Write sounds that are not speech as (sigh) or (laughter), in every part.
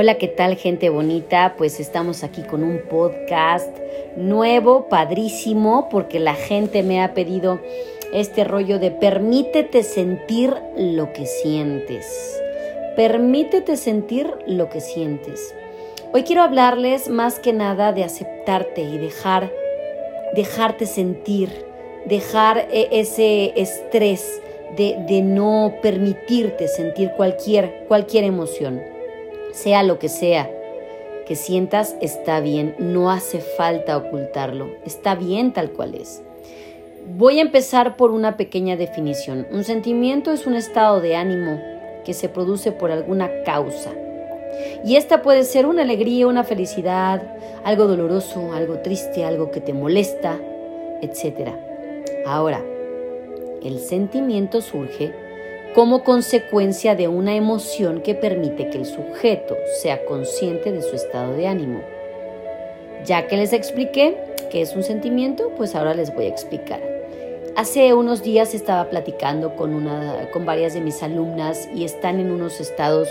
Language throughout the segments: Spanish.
Hola, ¿qué tal gente bonita? Pues estamos aquí con un podcast nuevo, padrísimo, porque la gente me ha pedido este rollo de permítete sentir lo que sientes. Permítete sentir lo que sientes. Hoy quiero hablarles más que nada de aceptarte y dejar, dejarte sentir, dejar e-, ese estrés de, de no permitirte sentir cualquier, cualquier emoción sea lo que sea que sientas, está bien, no hace falta ocultarlo, está bien tal cual es. Voy a empezar por una pequeña definición. Un sentimiento es un estado de ánimo que se produce por alguna causa. Y esta puede ser una alegría, una felicidad, algo doloroso, algo triste, algo que te molesta, etc. Ahora, el sentimiento surge como consecuencia de una emoción que permite que el sujeto sea consciente de su estado de ánimo. Ya que les expliqué qué es un sentimiento, pues ahora les voy a explicar. Hace unos días estaba platicando con, una, con varias de mis alumnas y están en unos estados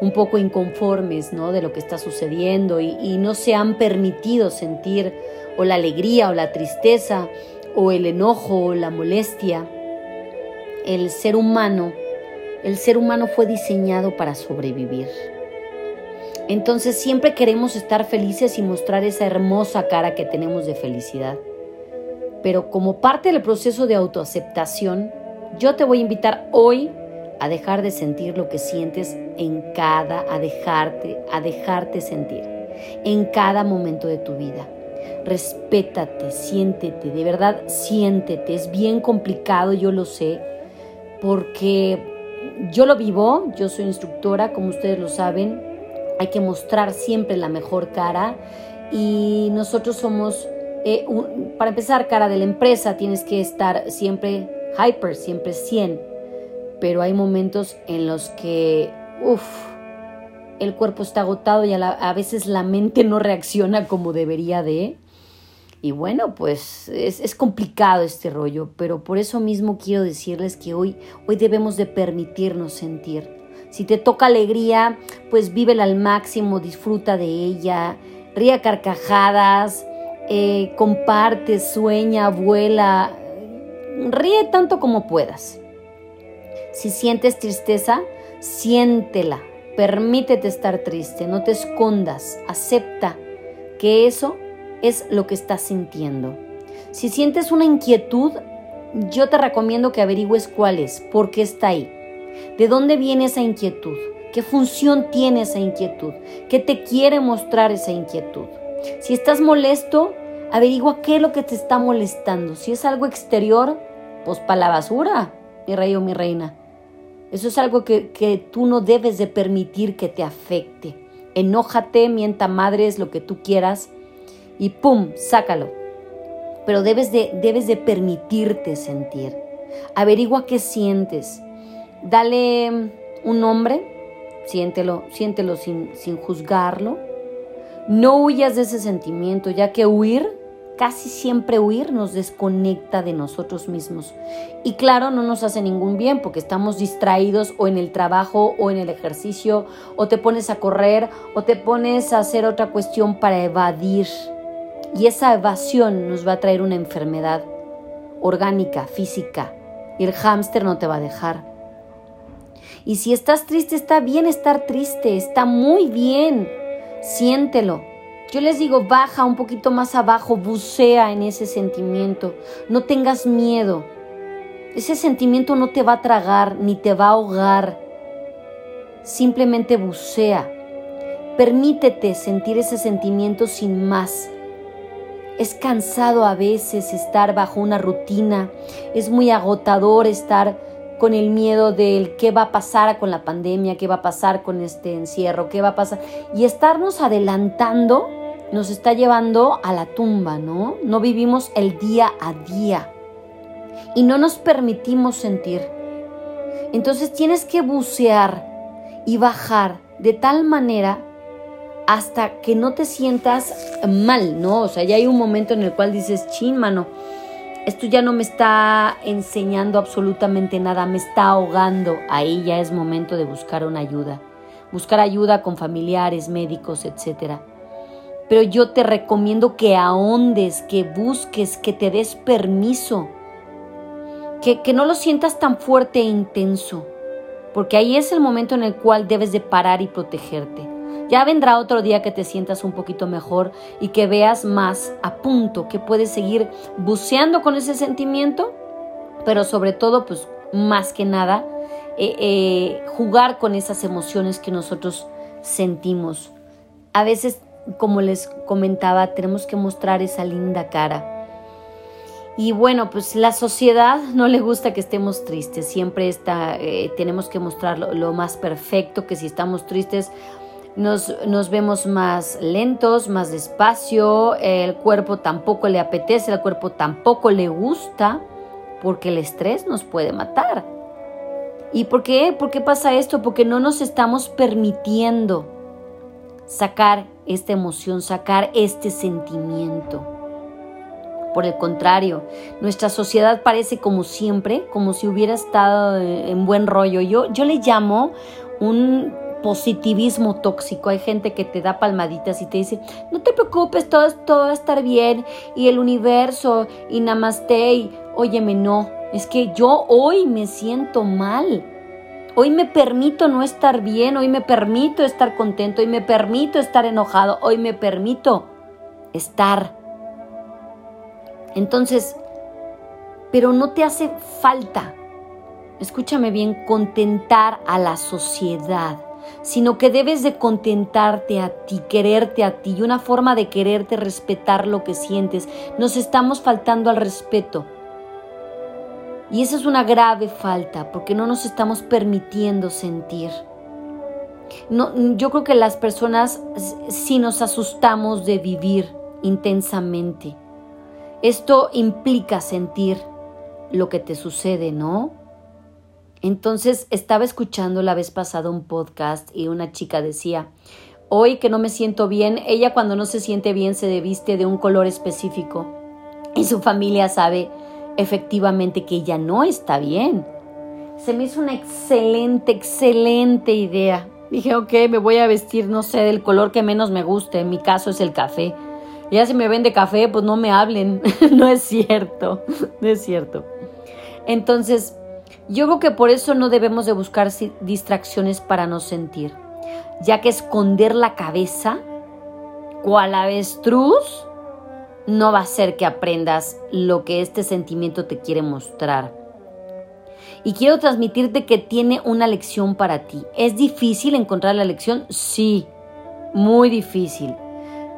un poco inconformes ¿no? de lo que está sucediendo y, y no se han permitido sentir o la alegría o la tristeza o el enojo o la molestia el ser humano, el ser humano fue diseñado para sobrevivir. Entonces siempre queremos estar felices y mostrar esa hermosa cara que tenemos de felicidad. Pero como parte del proceso de autoaceptación, yo te voy a invitar hoy a dejar de sentir lo que sientes en cada, a dejarte, a dejarte sentir en cada momento de tu vida. Respétate, siéntete, de verdad siéntete. Es bien complicado, yo lo sé, porque yo lo vivo, yo soy instructora, como ustedes lo saben, hay que mostrar siempre la mejor cara y nosotros somos, eh, para empezar, cara de la empresa, tienes que estar siempre hyper, siempre 100, pero hay momentos en los que, uff, el cuerpo está agotado y a, a veces la mente no reacciona como debería de. Y bueno, pues es, complicado este rollo, pero por eso mismo quiero decirles que hoy, hoy debemos de permitirnos sentir. Si te toca alegría, pues vívela al máximo, disfruta de ella, ríe carcajadas, eh, comparte, sueña, vuela, ríe tanto como puedas. Si sientes tristeza, siéntela, permítete estar triste, no te escondas, acepta que eso es lo que estás sintiendo. Si sientes una inquietud, yo te recomiendo que averigües cuál es, por qué está ahí, de dónde viene esa inquietud, qué función tiene esa inquietud, qué te quiere mostrar esa inquietud. Si estás molesto, averigua qué es lo que te está molestando. Si es algo exterior, pues para la basura, mi rey o mi reina. Eso es algo que, que tú no debes de permitir que te afecte. Enójate, mienta madres, lo que tú quieras, y ¡pum! sácalo. Pero debes de, debes de permitirte sentir. Averigua qué sientes. Dale un nombre, siéntelo, siéntelo sin, sin juzgarlo. No huyas de ese sentimiento, ya que huir, casi siempre huir, nos desconecta de nosotros mismos. Y claro, no nos hace ningún bien porque estamos distraídos o en el trabajo o en el ejercicio, o te pones a correr o te pones a hacer otra cuestión para evadir y esa evasión nos va a traer una enfermedad orgánica, física. Y el hámster no te va a dejar. Y si estás triste, está bien estar triste, está muy bien. Siéntelo. Yo les digo, baja un poquito más abajo, bucea en ese sentimiento. No tengas miedo. Ese sentimiento no te va a tragar ni te va a ahogar. Simplemente bucea. Permítete sentir ese sentimiento sin más. Es cansado a veces estar bajo una rutina, es muy agotador estar con el miedo del qué va a pasar con la pandemia, qué va a pasar con este encierro, qué va a pasar. Y estarnos adelantando nos está llevando a la tumba, ¿no? No vivimos el día a día y no nos permitimos sentir. Entonces tienes que bucear y bajar de tal manera hasta que no te sientas mal, ¿no? O sea, ya hay un momento en el cual dices, chin, mano, esto ya no me está enseñando absolutamente nada, me está ahogando. Ahí ya es momento de buscar una ayuda. buscar ayuda con familiares, médicos, etc. Pero yo te recomiendo que ahondes, que busques, que te des permiso, que, que no lo sientas tan fuerte e intenso, porque ahí es el momento en el cual debes de parar y protegerte. Ya vendrá otro día que te sientas un poquito mejor y que veas más a punto, que puedes seguir buceando con ese sentimiento, pero sobre todo, pues más que nada, eh, eh, jugar con esas emociones que nosotros sentimos. A veces, como les comentaba, tenemos que mostrar esa linda cara. Y bueno, pues la sociedad (laughs) no le gusta que estemos tristes, siempre está, eh, tenemos que mostrar lo, más perfecto, que si estamos tristes nos, nos, vemos más lentos, más despacio, el cuerpo tampoco le apetece, el cuerpo tampoco le gusta, porque el estrés nos puede matar. ¿Y por qué? ¿Por qué pasa esto? Porque no nos estamos permitiendo sacar esta emoción, sacar este sentimiento. Por el contrario, nuestra sociedad parece como siempre, como si hubiera estado en buen rollo. Yo, yo le llamo un positivismo tóxico. Hay gente que te da palmaditas y te dice, no te preocupes, todo, todo va a estar bien. Y el universo, y namaste, y óyeme, no, es que yo hoy me siento mal. Hoy me permito no estar bien, hoy me permito estar contento, hoy me permito estar enojado, hoy me permito estar. Entonces, pero no te hace falta, escúchame bien, contentar a la sociedad, sino que debes de contentarte a ti, quererte a ti y una forma de quererte, respetar lo que sientes. Nos estamos faltando al respeto. Y esa es una grave falta porque no nos estamos permitiendo sentir. No, yo creo que las personas sí nos asustamos de vivir intensamente. Esto implica sentir lo que te sucede, ¿no? Entonces estaba escuchando la vez pasada un podcast y una chica decía, hoy que no me siento bien, ella cuando no se siente bien se viste de un color específico y su familia sabe efectivamente que ella no está bien. Se me hizo una excelente, excelente idea. Dije, ok, me voy a vestir, no sé, del color que menos me guste. En mi caso es el café. Ya si me vende café, pues no me hablen. (laughs) no es cierto, no es cierto. Entonces, yo creo que por eso no debemos de buscar distracciones para no sentir. Ya que esconder la cabeza, cual avestruz, no va a ser que aprendas lo que este sentimiento te quiere mostrar. Y quiero transmitirte que tiene una lección para ti. ¿Es difícil encontrar la lección? Sí, muy difícil.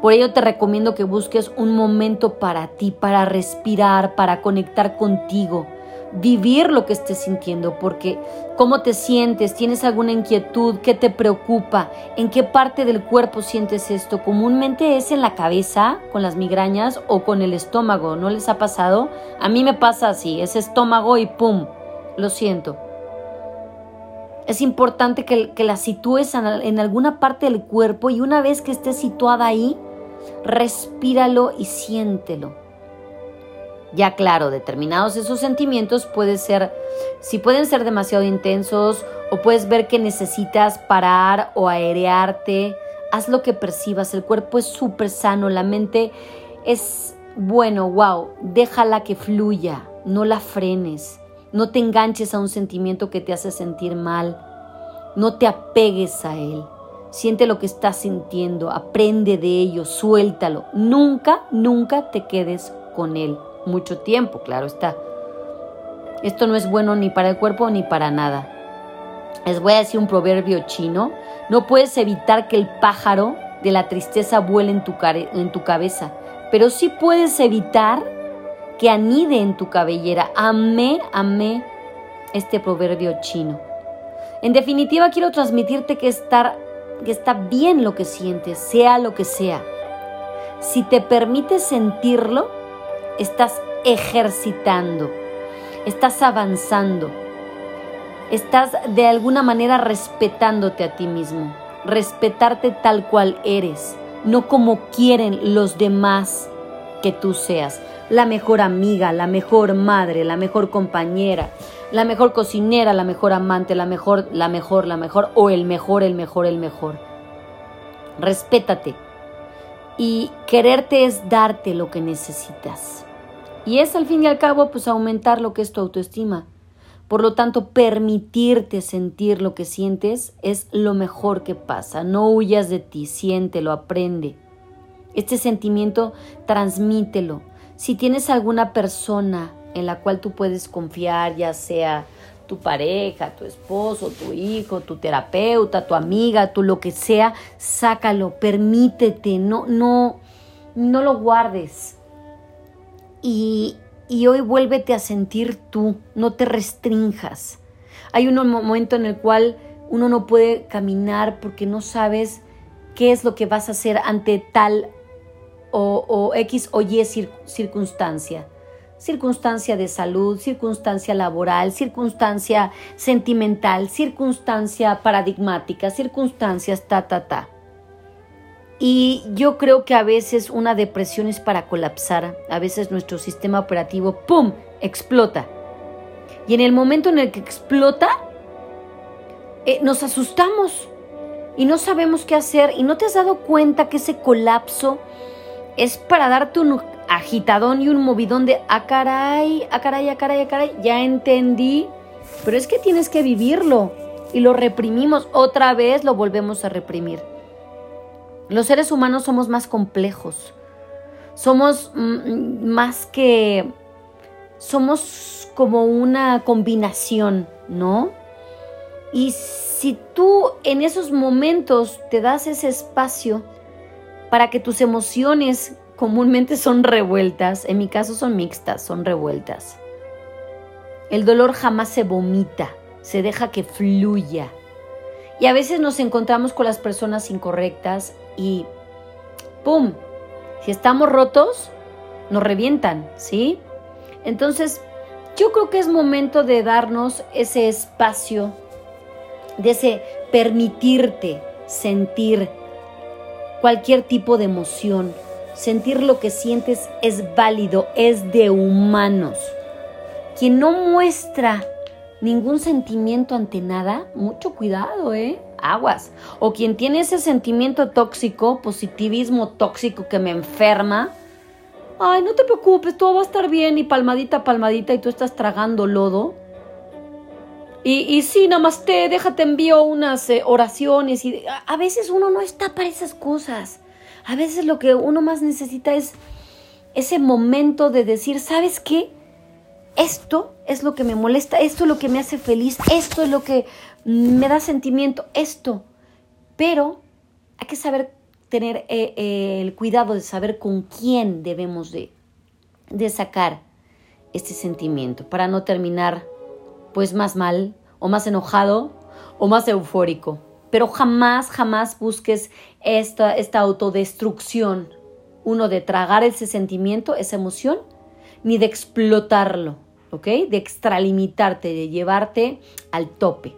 Por ello te recomiendo que busques un momento para ti, para respirar, para conectar contigo, vivir lo que estés sintiendo, porque cómo te sientes, tienes alguna inquietud, qué te preocupa, en qué parte del cuerpo sientes esto. Comúnmente es en la cabeza, con las migrañas o con el estómago, ¿no les ha pasado? A mí me pasa así, es estómago y ¡pum! Lo siento. Es importante que, la sitúes en alguna parte del cuerpo y una vez que estés situada ahí, respíralo y siéntelo ya claro, determinados esos sentimientos puede ser, si pueden ser demasiado intensos o puedes ver que necesitas parar o aerearte, haz lo que percibas, el cuerpo es súper sano, la mente es bueno, wow, déjala que fluya, no la frenes, no te enganches a un sentimiento que te hace sentir mal, no te apegues a él. Siente lo que estás sintiendo, aprende de ello, suéltalo. Nunca, nunca te quedes con él mucho tiempo, claro está. Esto no es bueno ni para el cuerpo ni para nada. Les voy a decir un proverbio chino. No puedes evitar que el pájaro de la tristeza vuele en tu, en tu cabeza, pero sí puedes evitar que anide en tu cabellera. Amé, amé este proverbio chino. En definitiva, quiero transmitirte que, estar, que está bien lo que sientes, sea lo que sea. Si te permites sentirlo, estás ejercitando, estás avanzando, estás de alguna manera respetándote a ti mismo, respetarte tal cual eres, no como quieren los demás que tú seas, la mejor amiga, la mejor madre, la mejor compañera, la mejor cocinera, la mejor amante, la mejor, la mejor, la mejor, o el mejor, el mejor, el mejor. Respétate. Y quererte es darte lo que necesitas. Y es al fin y al cabo, pues aumentar lo que es tu autoestima. Por lo tanto, permitirte sentir lo que sientes es lo mejor que pasa. No huyas de ti, siéntelo, aprende. Este sentimiento, transmítelo. Si tienes alguna persona en la cual tú puedes confiar, ya sea tu pareja, tu esposo, tu hijo, tu terapeuta, tu amiga, tu lo que sea, sácalo, permítete, no, no, no lo guardes. Y, y hoy vuélvete a sentir tú, no te restrinjas. Hay un momento en el cual uno no puede caminar porque no sabes qué es lo que vas a hacer ante tal o, o X o Y circunstancia. Circunstancia de salud, circunstancia laboral, circunstancia sentimental, circunstancia paradigmática, circunstancias ta, ta, ta. Y yo creo que a veces una depresión es para colapsar, a veces nuestro sistema operativo, ¡pum!, explota. Y en el momento en el que explota, eh, nos asustamos y no sabemos qué hacer y no te has dado cuenta que ese colapso es para darte un agitadón y un movidón de, ah caray, ah caray, ah caray, ah caray, ya entendí, pero es que tienes que vivirlo y lo reprimimos, otra vez lo volvemos a reprimir. Los seres humanos somos más complejos. Somos mm, más que... Somos como una combinación, ¿no? Y si tú en esos momentos te das ese espacio para que tus emociones comúnmente son revueltas, en mi caso son mixtas, son revueltas. El dolor jamás se vomita, se deja que fluya. Y a veces nos encontramos con las personas incorrectas y ¡pum! Si estamos rotos, nos revientan, ¿sí? Entonces, yo creo que es momento de darnos ese espacio, de ese permitirte sentir cualquier tipo de emoción. Sentir lo que sientes es válido, es de humanos. Quien no muestra ningún sentimiento ante nada, mucho cuidado, ¿eh? aguas. O quien tiene ese sentimiento tóxico, positivismo tóxico que me enferma, ay, no te preocupes, todo va a estar bien y palmadita, palmadita y tú estás tragando lodo. Y, y sí, te déjate envío unas eh, oraciones y a, a veces uno no está para esas cosas. A veces lo que uno más necesita es ese momento de decir, ¿sabes qué? Esto es lo que me molesta, esto es lo que me hace feliz, esto es lo que me da sentimiento esto, pero hay que saber tener eh, eh, el cuidado de saber con quién debemos de, de sacar este sentimiento para no terminar pues más mal o más enojado o más eufórico. Pero jamás, jamás busques esta, esta autodestrucción, uno de tragar ese sentimiento, esa emoción, ni de explotarlo, ¿ok? De extralimitarte, de llevarte al tope.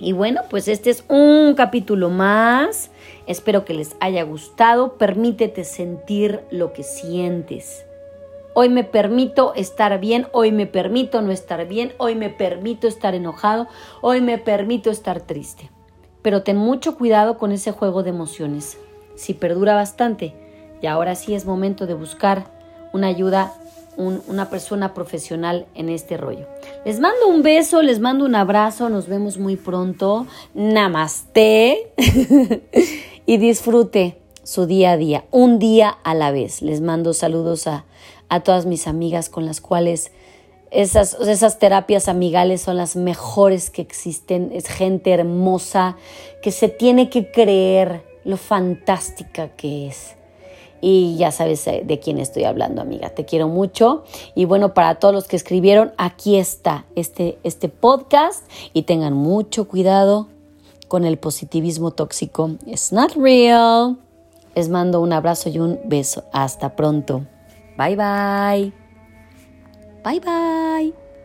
Y bueno, pues este es un capítulo más. Espero que les haya gustado. Permítete sentir lo que sientes. Hoy me permito estar bien, hoy me permito no estar bien, hoy me permito estar enojado, hoy me permito estar triste. Pero ten mucho cuidado con ese juego de emociones. Si perdura bastante, y ahora sí es momento de buscar una ayuda una persona profesional en este rollo. Les mando un beso, les mando un abrazo, nos vemos muy pronto. Namaste (laughs) y disfrute su día a día, un día a la vez. Les mando saludos a, a todas mis amigas con las cuales esas, esas terapias amigales son las mejores que existen. Es gente hermosa que se tiene que creer lo fantástica que es y ya sabes eh, de quién estoy hablando, amiga. Te quiero mucho. Y bueno, para todos los que escribieron, aquí está este, este podcast. Y tengan mucho cuidado con el positivismo tóxico. It's not real. Les mando un abrazo y un beso. Hasta pronto. バイバイ。バイバイ。